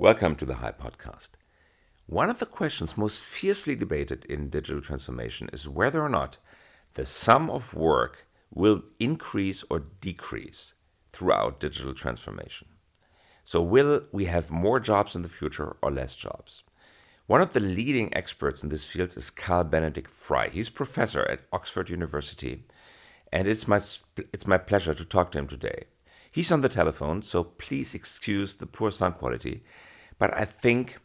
Welcome to the High Podcast. One of the questions most fiercely debated in digital transformation is whether or not the sum of work will increase or decrease throughout digital transformation. So, will we have more jobs in the future or less jobs? One of the leading experts in this field is Carl Benedikt Frey. He's professor at Oxford University, and it's my, it's my pleasure to talk to him today. He's on the telephone, so please excuse the poor sound quality, but I think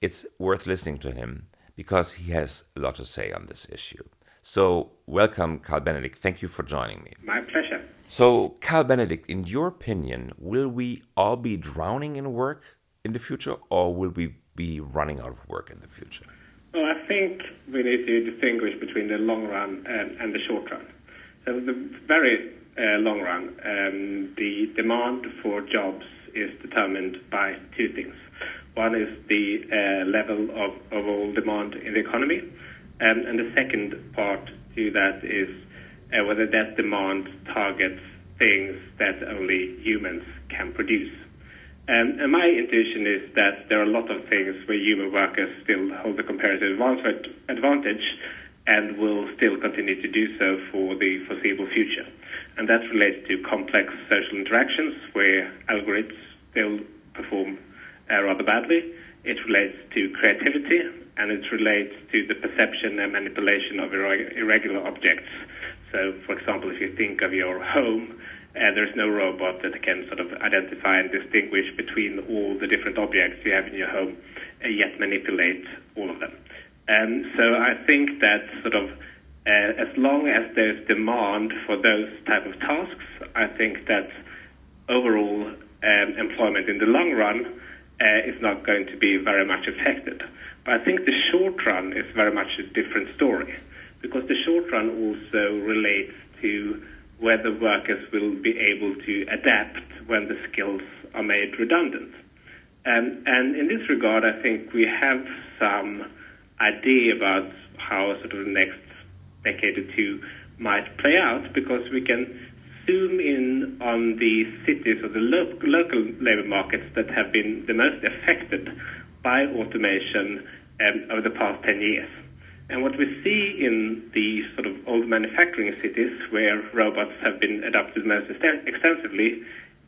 it's worth listening to him because he has a lot to say on this issue. So, welcome, Carl Benedikt. Thank you for joining me. My pleasure. So, Carl Benedikt, in your opinion, will we all be drowning in work in the future, or will we be running out of work in the future? Well, I think we need to distinguish between the long run and, and the short run. So, the very long run, um, the demand for jobs is determined by two things. One is the uh, level of overall demand in the economy, um, and the second part to that is uh, whether that demand targets things that only humans can produce. Um, and my intuition is that there are a lot of things where human workers still hold a comparative advantage and will still continue to do so for the foreseeable future. And that relates to complex social interactions where algorithms still perform uh, rather badly. It relates to creativity and it relates to the perception and manipulation of irregular objects. So, for example, if you think of your home, uh, there's no robot that can sort of identify and distinguish between all the different objects you have in your home, uh, yet manipulate all of them. And so I think that sort of uh, as long as there's demand for those type of tasks, I think that overall um, employment in the long run uh, is not going to be very much affected. But I think the short run is very much a different story because the short run also relates to whether workers will be able to adapt when the skills are made redundant. Um, and in this regard, I think we have some idea about how sort of the next decade or two might play out because we can zoom in on the cities or the lo- local labor markets that have been the most affected by automation um, over the past 10 years. And what we see in the sort of old manufacturing cities where robots have been adopted most extensively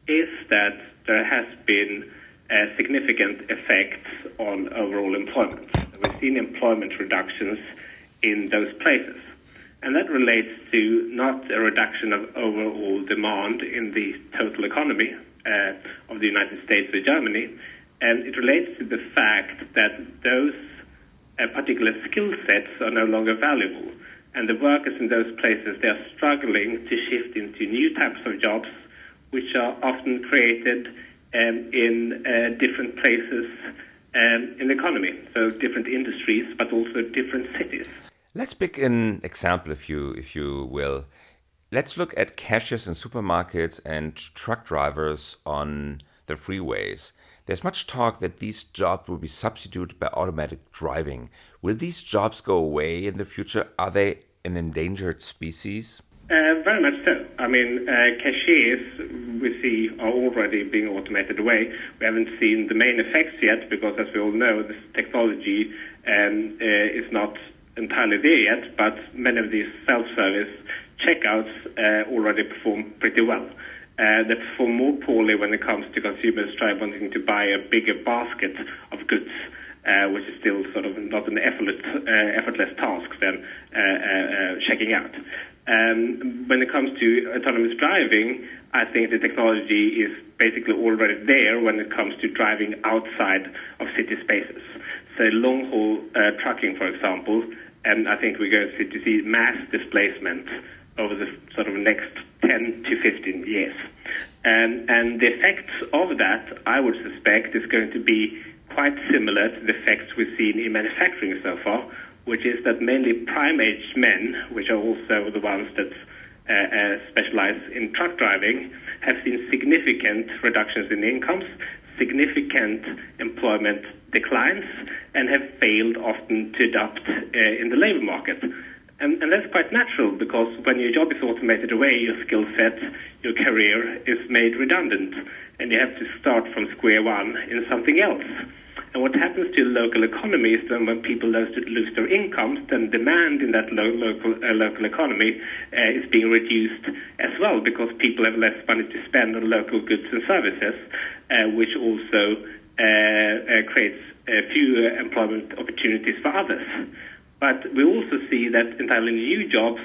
is that there has been uh, significant effects on overall employment. We've seen employment reductions in those places. And that relates to not a reduction of overall demand in the total economy uh, of the United States or Germany, and it relates to the fact that those uh, particular skill sets are no longer valuable. And the workers in those places, they are struggling to shift into new types of jobs, which are often created um, in uh, different places um, in the economy, so different industries, but also different cities. Let's pick an example, if you if you will. Let's look at cashiers in supermarkets and truck drivers on the freeways. There's much talk that these jobs will be substituted by automatic driving. Will these jobs go away in the future? Are they an endangered species? Uh, very much so. I mean, uh, cashiers we see are already being automated away. We haven't seen the main effects yet because, as we all know, this technology um, uh, is not entirely there yet, but many of these self-service checkouts uh, already perform pretty well. Uh, they perform more poorly when it comes to consumers trying wanting to buy a bigger basket of goods. Uh, which is still sort of not an effortless, uh, effortless task than uh, uh, checking out. Um, when it comes to autonomous driving, I think the technology is basically already there when it comes to driving outside of city spaces. So long haul uh, trucking, for example, and I think we're going to see, mass displacement over the sort of next 10 to 15 years. And, and the effects of that, I would suspect, is going to be quite similar to the effects we've seen in manufacturing so far, which is that mainly prime-age men, which are also the ones that uh, uh, specialize in truck driving, have seen significant reductions in incomes, significant employment declines, and have failed often to adapt uh, in the labor market. And, and that's quite natural because when your job is automated away, your skill set, your career is made redundant, and you have to start from square one in something else. And what happens to local economies then when people lose, lose their incomes, then demand in that lo- local uh, local economy uh, is being reduced as well because people have less money to spend on local goods and services, uh, which also uh, uh, creates fewer employment opportunities for others. But we also see that entirely new jobs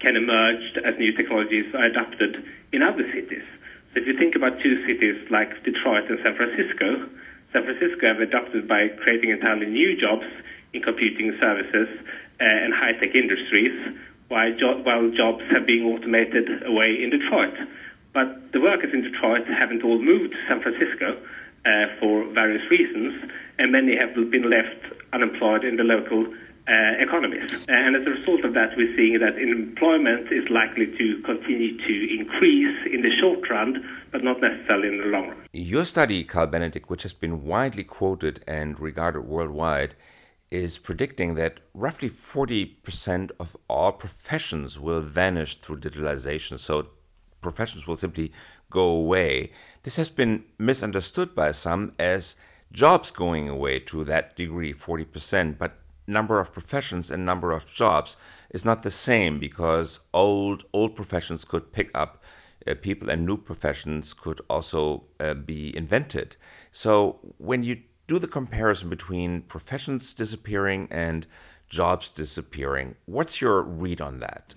can emerge as new technologies are adopted in other cities. So if you think about two cities like Detroit and San Francisco, San Francisco have adopted by creating entirely new jobs in computing services uh, and high-tech industries, while, jo- while jobs have been automated away in Detroit. But the workers in Detroit haven't all moved to San Francisco uh, for various reasons, and many have been left unemployed in the local uh, economies. And as a result of that, we're seeing that employment is likely to continue to increase in the short run, but not necessarily in the long run. Your study, Carl Benedikt, which has been widely quoted and regarded worldwide, is predicting that roughly 40% of all professions will vanish through digitalization. So professions will simply go away. This has been misunderstood by some as jobs going away to that degree, 40%. But number of professions and number of jobs is not the same because old old professions could pick up uh, people and new professions could also uh, be invented. So when you do the comparison between professions disappearing and jobs disappearing, what's your read on that?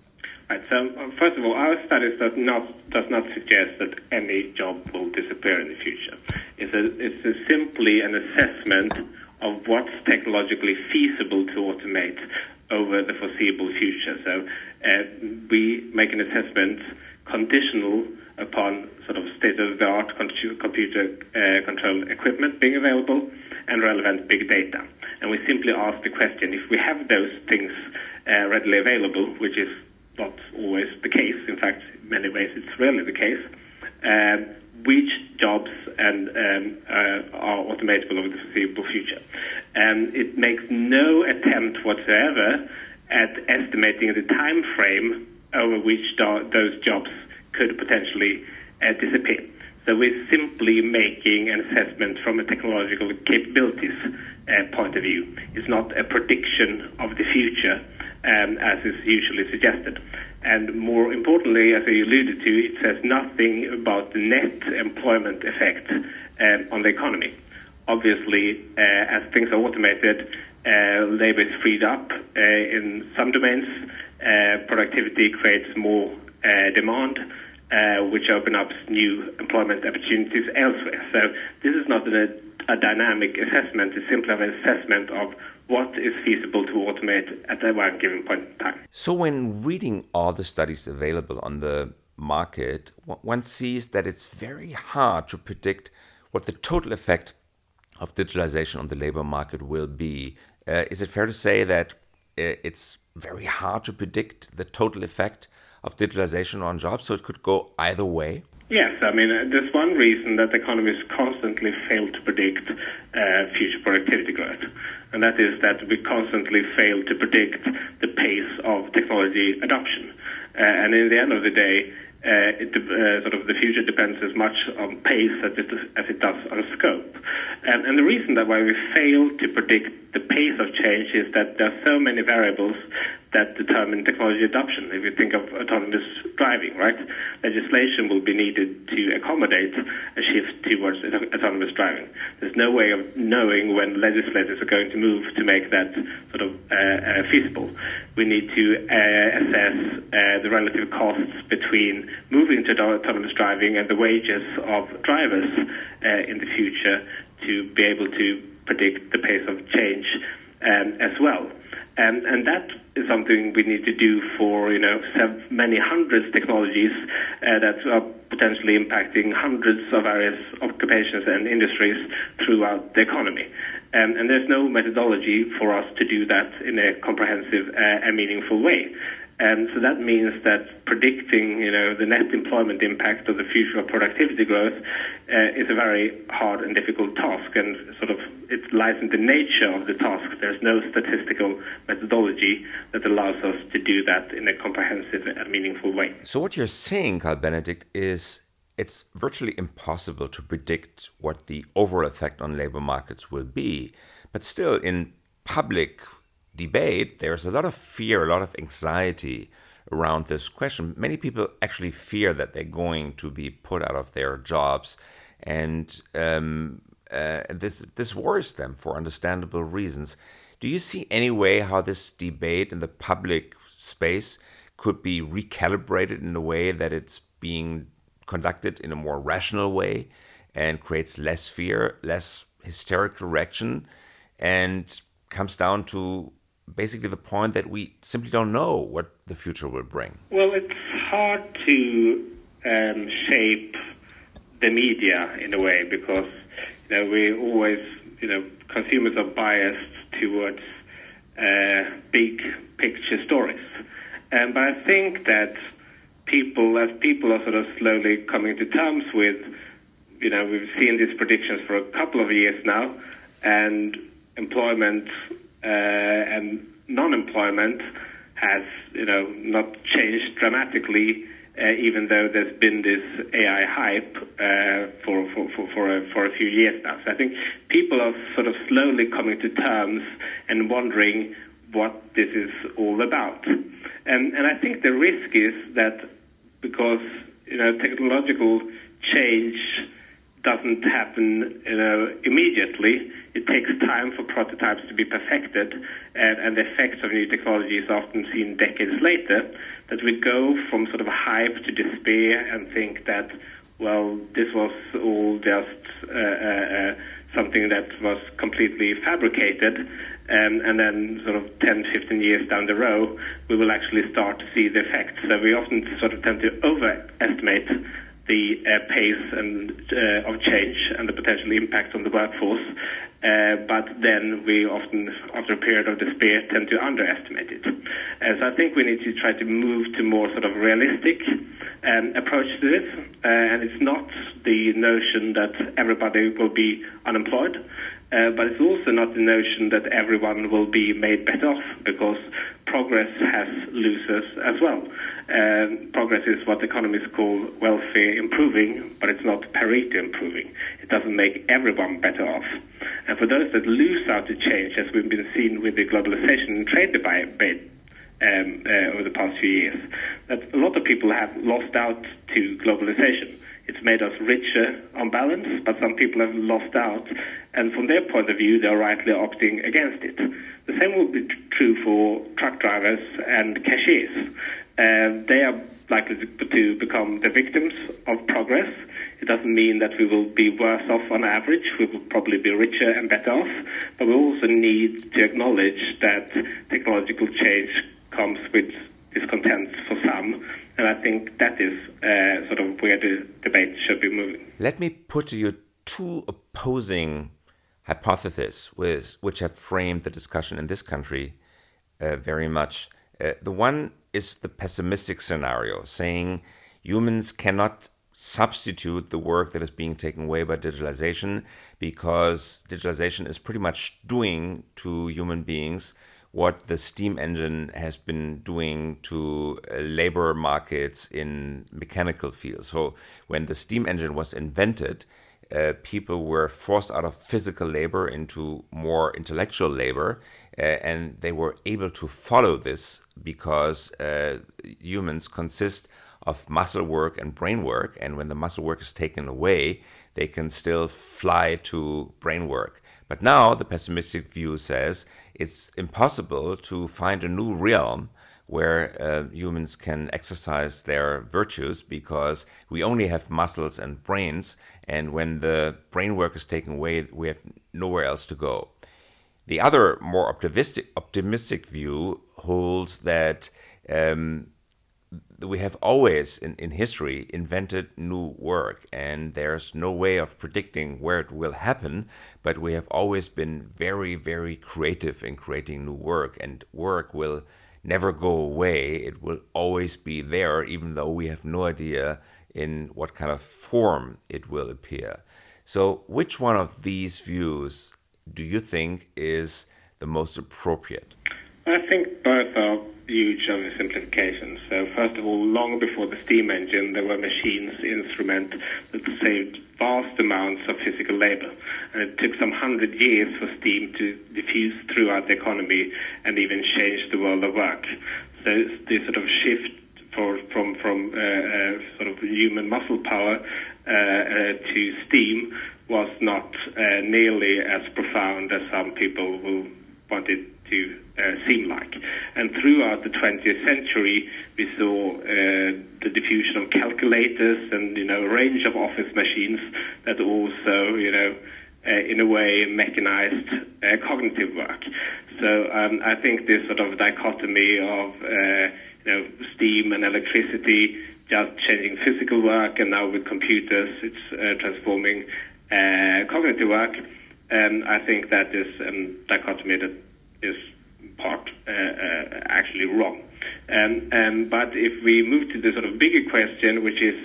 Right, so um, first of all, our studies does not does not suggest that any job will disappear in the future. It's a, it's a simply an assessment of what's technologically feasible to automate over the foreseeable future. So uh, we make an assessment conditional upon sort of state-of-the-art computer uh, control equipment being available and relevant big data. And we simply ask the question, if we have those things uh, readily available, which is not always the case, in fact, in many ways it's rarely the case, um, which jobs and um, uh, are automatable over the foreseeable future. And it makes no attempt whatsoever at estimating the time frame over which those jobs could potentially uh, disappear. So we're simply making an assessment from a technological capabilities uh, point of view. It's not a prediction of the future um, as is usually suggested. And more importantly, as I alluded to, it says nothing about the net employment effect um, on the economy. Obviously, uh, as things are automated, uh, labor is freed up uh, in some domains. Uh, productivity creates more uh, demand, which opens up new employment opportunities elsewhere. So this is not a, a dynamic assessment; it's simply an assessment of what is feasible to automate at one given point in time. So, when reading all the studies available on the market, one sees that it's very hard to predict what the total effect of digitalization on the labor market will be. Uh, is it fair to say that uh, it's very hard to predict the total effect of digitalization on jobs? So, it could go either way? Yes, I mean, uh, there's one reason that economists constantly fail to predict uh, future productivity growth, and that is that we constantly fail to predict the pace of technology adoption. Uh, and in the end of the day, uh, it, uh, sort of the future depends as much on pace as it, as it does on scope. Um, and the reason that why we fail to predict the pace of change is that there are so many variables that determine technology adoption. If you think of autonomous driving, right? Legislation will be needed to accommodate a shift towards autonomous driving. There's no way of knowing when legislators are going to move to make that sort of uh, uh, feasible. We need to uh, assess uh, the relative costs between moving to autonomous driving and the wages of drivers uh, in the future to be able to predict the pace of change um, as well. Um, and that is something we need to do for you know many hundreds of technologies uh, that are potentially impacting hundreds of various occupations and industries throughout the economy. And there's no methodology for us to do that in a comprehensive uh, and meaningful way. And so that means that predicting, you know, the net employment impact of the future of productivity growth uh, is a very hard and difficult task, and sort of it lies in the nature of the task. There's no statistical methodology that allows us to do that in a comprehensive and meaningful way. So what you're saying, Carl Benedikt, is it's virtually impossible to predict what the overall effect on labor markets will be. But still, in public debate, there's a lot of fear, a lot of anxiety around this question. Many people actually fear that they're going to be put out of their jobs, and um, uh, this this worries them for understandable reasons. Do you see any way how this debate in the public space could be recalibrated in a way that it's being conducted in a more rational way and creates less fear, less hysterical reaction, and comes down to basically the point that we simply don't know what the future will bring. Well, it's hard to um, shape the media in a way because you know we always you know consumers are biased towards uh, big picture stories, um, but I think that people as people are sort of slowly coming to terms with you know we've seen these predictions for a couple of years now, and employment uh, and non-employment has, you know, not changed dramatically, uh, even though there's been this AI hype uh, for for for for a, for a few years now. So I think people are sort of slowly coming to terms and wondering what this is all about. And and I think the risk is that because you know technological change doesn't happen you know, immediately. It takes time for prototypes to be perfected, and, and the effects of new technology is often seen decades later. That we go from sort of a hype to despair and think that, well, this was all just uh, uh, uh something that was completely fabricated, um, and then sort of 10, 15 years down the road, we will actually start to see the effects. So we often sort of tend to overestimate the uh, pace and uh, of change and the potential impact on the workforce. Uh, but then we often, after a period of despair, tend to underestimate it. Uh, so I think we need to try to move to more sort of realistic um, approach to this. Uh, and it's not the notion that everybody will be unemployed. Uh, but it's also not the notion that everyone will be made better off because progress has losers as well. Um, progress is what economists call welfare improving, but it's not Pareto improving. It doesn't make everyone better off. And for those that lose out to change, as we've been seeing with the globalization and trade debate um, uh, over the past few years, that a lot of people have lost out to globalization. It's made us richer on balance, but some people have lost out, and from their point of view, they're rightly opting against it. The same will be true for truck drivers and cashiers. Uh, they are likely to, to become the victims of progress. It doesn't mean that we will be worse off on average. We will probably be richer and better off. But we also need to acknowledge that technological change comes with discontent for some and I think that is uh, sort of where the debate should be moving. Let me put to you two opposing hypotheses with, which have framed the discussion in this country uh, very much. Uh, the one is the pessimistic scenario, saying humans cannot substitute the work that is being taken away by digitalization because digitalization is pretty much doing to human beings what the steam engine has been doing to uh, labor markets in mechanical fields. So when the steam engine was invented, uh, people were forced out of physical labor into more intellectual labor, uh, and they were able to follow this because uh, humans consist of muscle work and brain work, and when the muscle work is taken away, they can still fly to brain work. But now the pessimistic view says it's impossible to find a new realm where uh, humans can exercise their virtues because we only have muscles and brains, and when the brain work is taken away, we have nowhere else to go. The other, more optimistic, optimistic view holds that um, we have always in, in history invented new work and there's no way of predicting where it will happen but we have always been very very creative in creating new work and work will never go away. It will always be there, even though we have no idea in what kind of form it will appear. So, which one of these views do you think is the most appropriate? I think both are huge oversimplifications. So, first of all, long before the steam engine, there were machines, instruments that saved vast amounts of physical labor. And it took some hundred years for steam to diffuse throughout the economy and even change the world of work. So, this sort of shift for, from, from uh, uh, sort of human muscle power uh, uh to steam was not uh, nearly as profound as some people will want it to uh, seem like. And throughout the 20th century, we saw uh, the diffusion of calculators and you know a range of office machines that also you know. Uh, in a way, mechanized uh, cognitive work. So um, I think this sort of dichotomy of uh, you know steam and electricity just changing physical work, and now with computers, it's uh, transforming cognitive work. And I think that is a um, dichotomy that is part uh, uh, actually wrong. Um, um, but if we move to the sort of bigger question, which is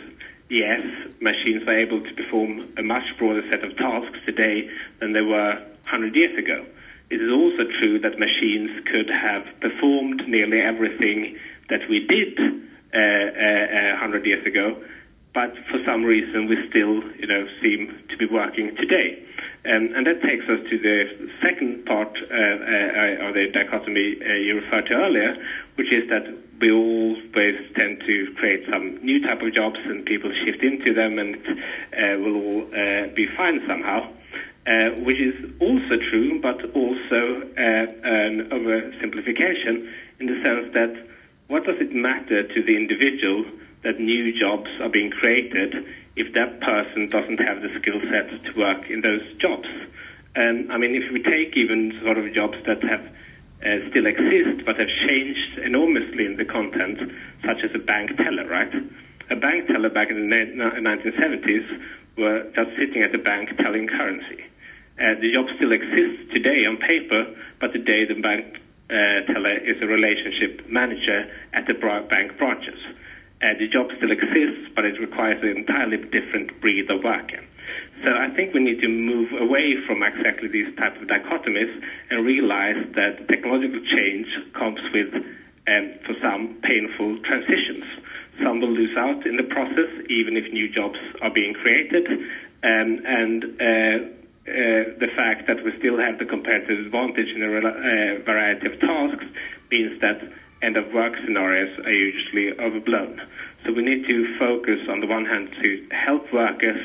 yes, machines are able to perform a much broader set of tasks today than they were 100 years ago. It is also true that machines could have performed nearly everything that we did uh, uh, 100 years ago, but for some reason we still, you know, seem to be working today. Um, and that takes us to the second part uh, uh, of the dichotomy uh, you referred to earlier, which is that we always tend to create some new type of jobs and people shift into them and uh, will all uh, be fine somehow. Uh, which is also true, but also an oversimplification in the sense that what does it matter to the individual that new jobs are being created if that person doesn't have the skill set to work in those jobs. And I mean, if we take even sort of jobs that have uh, still exist but have changed enormously in the content, such as a bank teller, right? A bank teller back in the 1970s were just sitting at the bank telling currency. Uh, the job still exists today on paper, but today the bank uh, teller is a relationship manager at the bank branches. Uh, the job still exists, but it requires an entirely different breed of worker. So I think we need to move away from exactly these type of dichotomies and realize that technological change comes with, um, for some, painful transitions. Some will lose out in the process, even if new jobs are being created. Um, and uh, uh, the fact that we still have the competitive advantage in a uh, variety of tasks means that end of work scenarios are usually overblown. So we need to focus on the one hand to help workers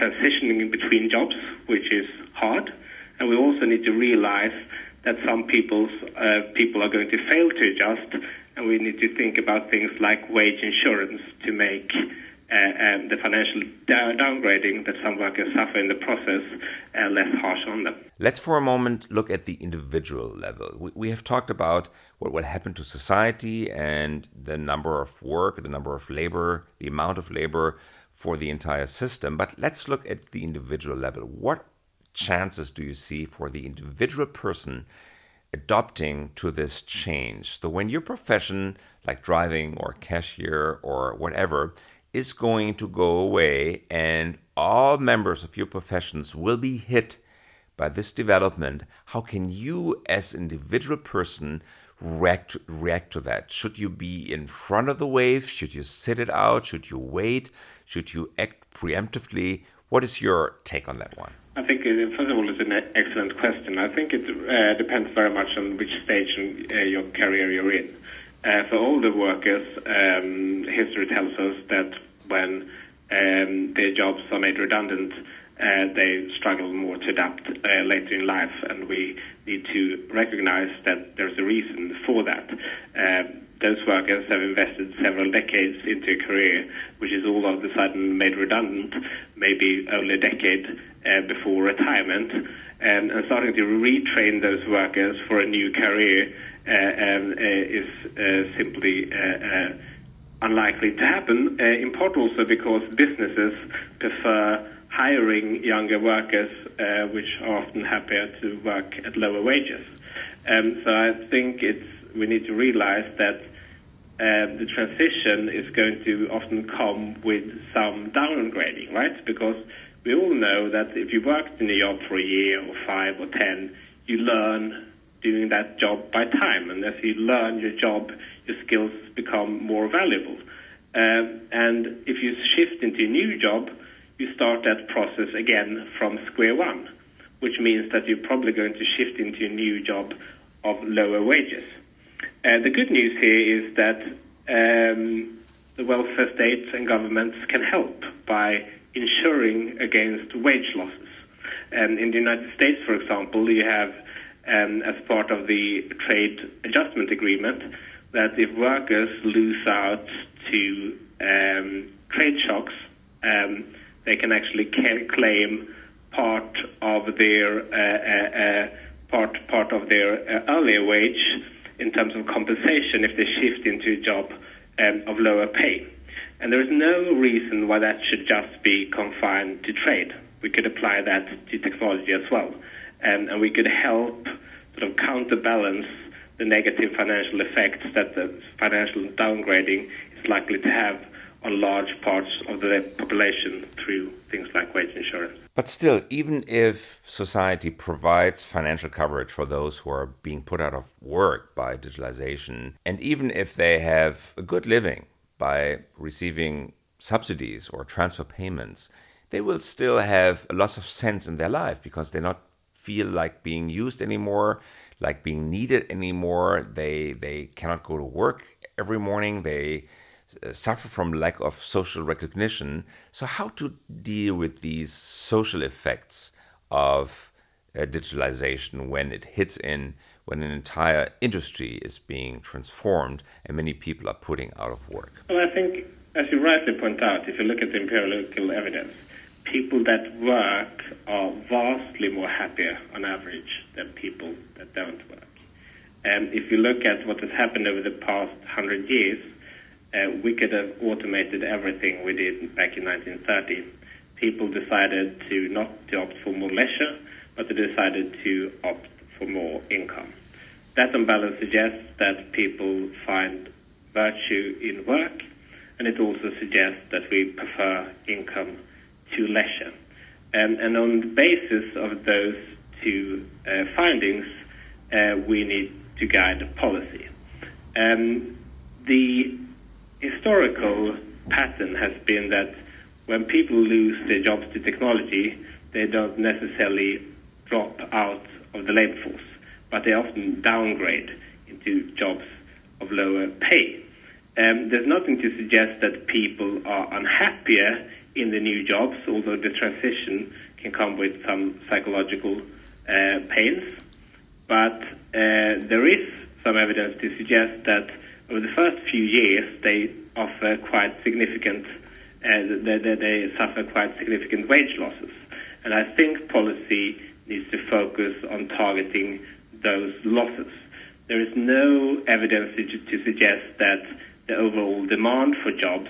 transitioning in between jobs, which is hard, and we also need to realize that some people's uh, people are going to fail to adjust, and we need to think about things like wage insurance to make um, the financial downgrading that some workers suffer in the process uh, less harsh on them. Let's for a moment look at the individual level. We, we have talked about what will happen to society and the number of work, the number of labor, the amount of labor for the entire system. But let's look at the individual level. What chances do you see for the individual person adopting to this change? So, when your profession, like driving or cashier or whatever, is going to go away, and all members of your professions will be hit by this development. How can you, as individual person, react, react to that? Should you be in front of the wave? Should you sit it out? Should you wait? Should you act preemptively? What is your take on that one? I think, uh, first of all, it's an excellent question. I think it uh, depends very much on which stage in uh, your career you're in. Uh, for older workers, um, history tells us that when um, their jobs are made redundant, uh, they struggle more to adapt uh, later in life, and we need to recognize that there's a reason for that. Uh, those workers have invested several decades into a career, which is all of a sudden made redundant, maybe only a decade uh, before retirement, and, and, starting to retrain those workers for a new career uh, um, uh, is simply unlikely to happen, in part also because businesses prefer hiring younger workers, uh, which are often happier to work at lower wages. Um, so I think it's we need to realize that uh, the transition is going to often come with some downgrading, right? Because we all know that if you worked in a job for a year or five or ten, you learn doing that job by time, and as you learn your job, your skills become more valuable. Um, and if you shift into a new job, you start that process again from square one, which means that you're probably going to shift into a new job of lower wages. Uh, the good news here is that um, the welfare states and governments can help by insuring against wage losses. Um, in the United States, for example, you have, um, as part of the trade adjustment agreement, that if workers lose out to um, trade shocks, um, they can actually claim part of their uh, uh, uh, part part of their uh, earlier wage in terms of compensation if they shift into a job um, of lower pay. And there is no reason why that should just be confined to trade. We could apply that to technology as well, um, and we could help sort of counterbalance the negative financial effects that the financial downgrading is likely to have on large parts of the population through things like wage insurance. But still, even if society provides financial coverage for those who are being put out of work by digitalization, and even if they have a good living by receiving subsidies or transfer payments, they will still have a loss of sense in their life because they not feel like being used anymore, like being needed anymore. They they cannot go to work every morning. They uh, suffer from lack of social recognition. So, how to deal with these social effects of uh, digitalization when it hits in, when an entire industry is being transformed and many people are putting out of work? Well, I think, as you rightly point out, if you look at the empirical evidence, people that work are vastly more happier on average than people that don't work. And if you look at what has happened over the past hundred years, uh, we could have automated everything we did back in 1930. People decided to not to opt for more leisure, but they decided to opt for more income. That imbalance suggests that people find virtue in work, and it also suggests that we prefer income to leisure. Um, and on the basis of those two uh, findings, uh, we need to guide the policy. Um, the historical pattern has been that when people lose their jobs to technology, they don't necessarily drop out of the labor force, but they often downgrade into jobs of lower pay. Um, there's nothing to suggest that people are unhappier in the new jobs, although the transition can come with some psychological uh, pains. But uh, there is some evidence to suggest that over the first few years, they offer quite significant, uh, they, they, they suffer quite significant wage losses. And I think policy needs to focus on targeting those losses. There is no evidence to, suggest that the overall demand for jobs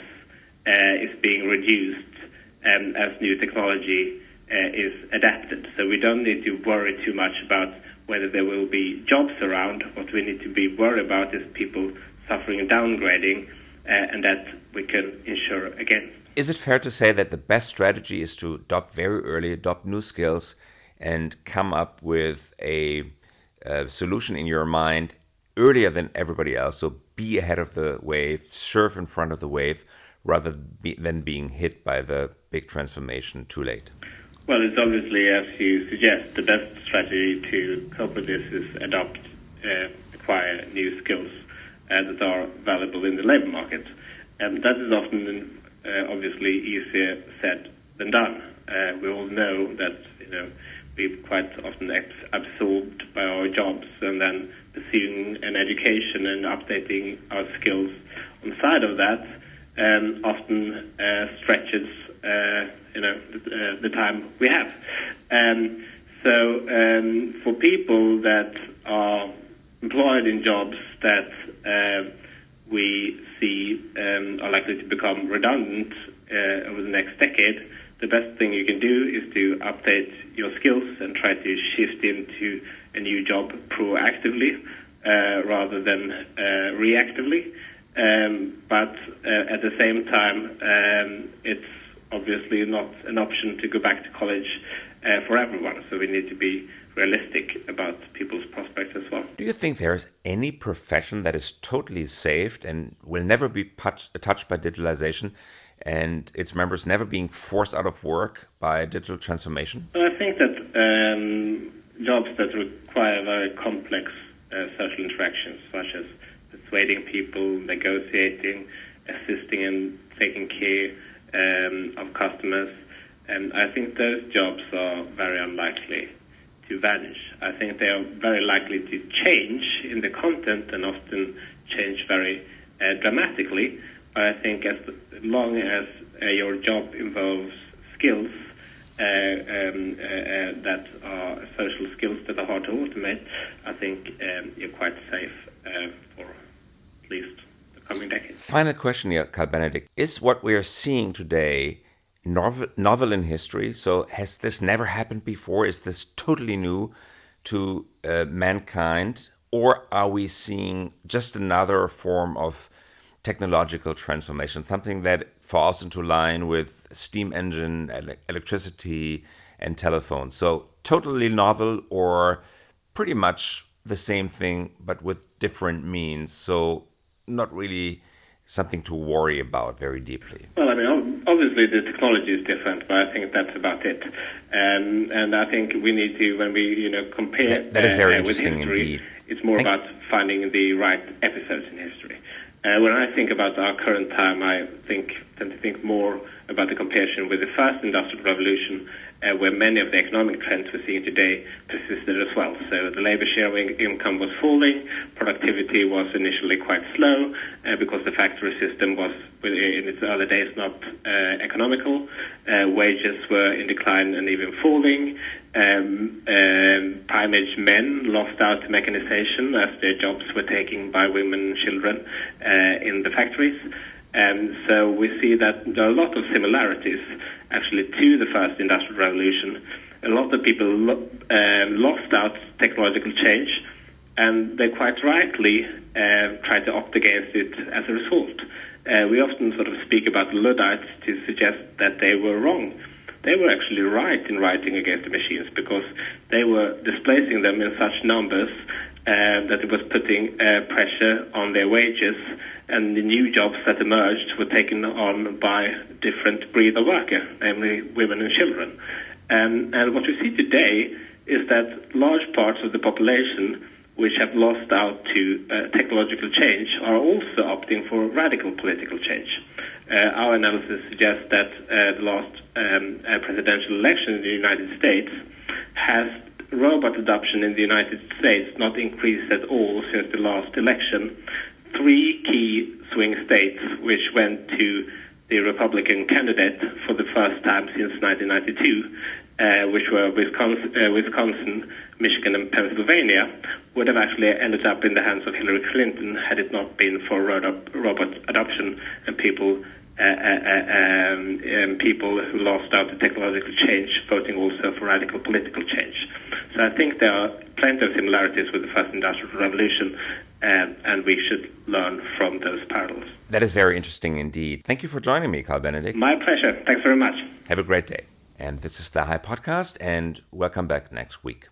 uh, is being reduced um, as new technology uh, is adapted. So we don't need to worry too much about whether there will be jobs around. What we need to be worried about is people suffering downgrading, uh, and that we can ensure against. Is it fair to say that the best strategy is to adopt very early, adopt new skills, and come up with a, a solution in your mind earlier than everybody else? So be ahead of the wave, surf in front of the wave, rather than being hit by the big transformation too late? Well, it's obviously, as you suggest, the best strategy to cope with this is adopt, uh, acquire new skills uh, that are valuable in the labor market. And that is often, uh, obviously, easier said than done. Uh, we all know that, you know, we're quite often absorbed by our jobs and then pursuing an education and updating our skills on side of that um, often uh, stretches, uh, you know, the, uh, the, time we have. Um, so um, for people that are employed in jobs that uh, we see um, are likely to become redundant uh, over the next decade, the best thing you can do is to update your skills and try to shift into a new job proactively uh, rather than uh, reactively. Um, but uh, at the same time, um, it's obviously not an option to go back to college uh, for everyone. So we need to be realistic about people's prospects as well. Do you think there's any profession that is totally saved and will never be touched by digitalization? and its members never being forced out of work by digital transformation? Well, I think that um, jobs that require very complex uh, social interactions, such as persuading people, negotiating, assisting and taking care um, of customers. And I think those jobs are very unlikely to vanish. I think they are very likely to change in the content and often change very uh, dramatically. But I think as long as uh, your job involves skills uh, um, uh, uh, that are social skills that are hard to automate, I think um, you're quite safe uh, for at least coming decades. Final question here, Carl Benedikt. Is what we are seeing today novel, novel in history? So has this never happened before? Is this totally new to uh, mankind? Or are we seeing just another form of technological transformation, something that falls into line with steam engine, ele electricity, and telephone? So totally novel or pretty much the same thing, but with different means. So not really something to worry about very deeply. Well, I mean, obviously the technology is different, but I think that's about it. Um, and I think we need to, when we you know compare that, that is very uh, interesting history, indeed. it's more Thank about finding the right episodes in history. Uh, when I think about our current time, I think tend to think more about the comparison with the first industrial revolution uh, where many of the economic trends we're seeing today persisted as well. So the labor sharing income was falling, productivity was initially quite slow uh, because the factory system was, in its early days, not uh, economical. Uh, wages were in decline and even falling. Um, um, prime-age men lost out to mechanization as their jobs were taken by women and children uh, in the factories. And so we see that there are a lot of similarities actually to the first industrial revolution. A lot of people lo- um, lost out to technological change, and they quite rightly uh, tried to opt against it as a result. Uh, we often sort of speak about Luddites to suggest that they were wrong. They were actually right in writing against the machines because they were displacing them in such numbers uh, that it was putting uh, pressure on their wages, and the new jobs that emerged were taken on by different breed of worker, namely women and children. Um, and what we see today is that large parts of the population which have lost out to uh, technological change are also opting for radical political change. Uh, our analysis suggests that uh, the last um, uh, presidential election in the United States has robot adoption in the United States not increased at all since the last election. Three key swing states which went to the Republican candidate for the first time since 1992, uh, which were Wisconsin, uh, Wisconsin, Michigan, and Pennsylvania, would have actually ended up in the hands of Hillary Clinton had it not been for robot adoption and people uh, uh, um, um, people who lost out to technological change, voting also for radical political change. So I think there are plenty of similarities with the first industrial revolution, um, and we should learn from those parallels. That is very interesting indeed. Thank you for joining me, Carl Benedikt. My pleasure. Thanks very much. Have a great day. And this is the High Podcast, and welcome back next week.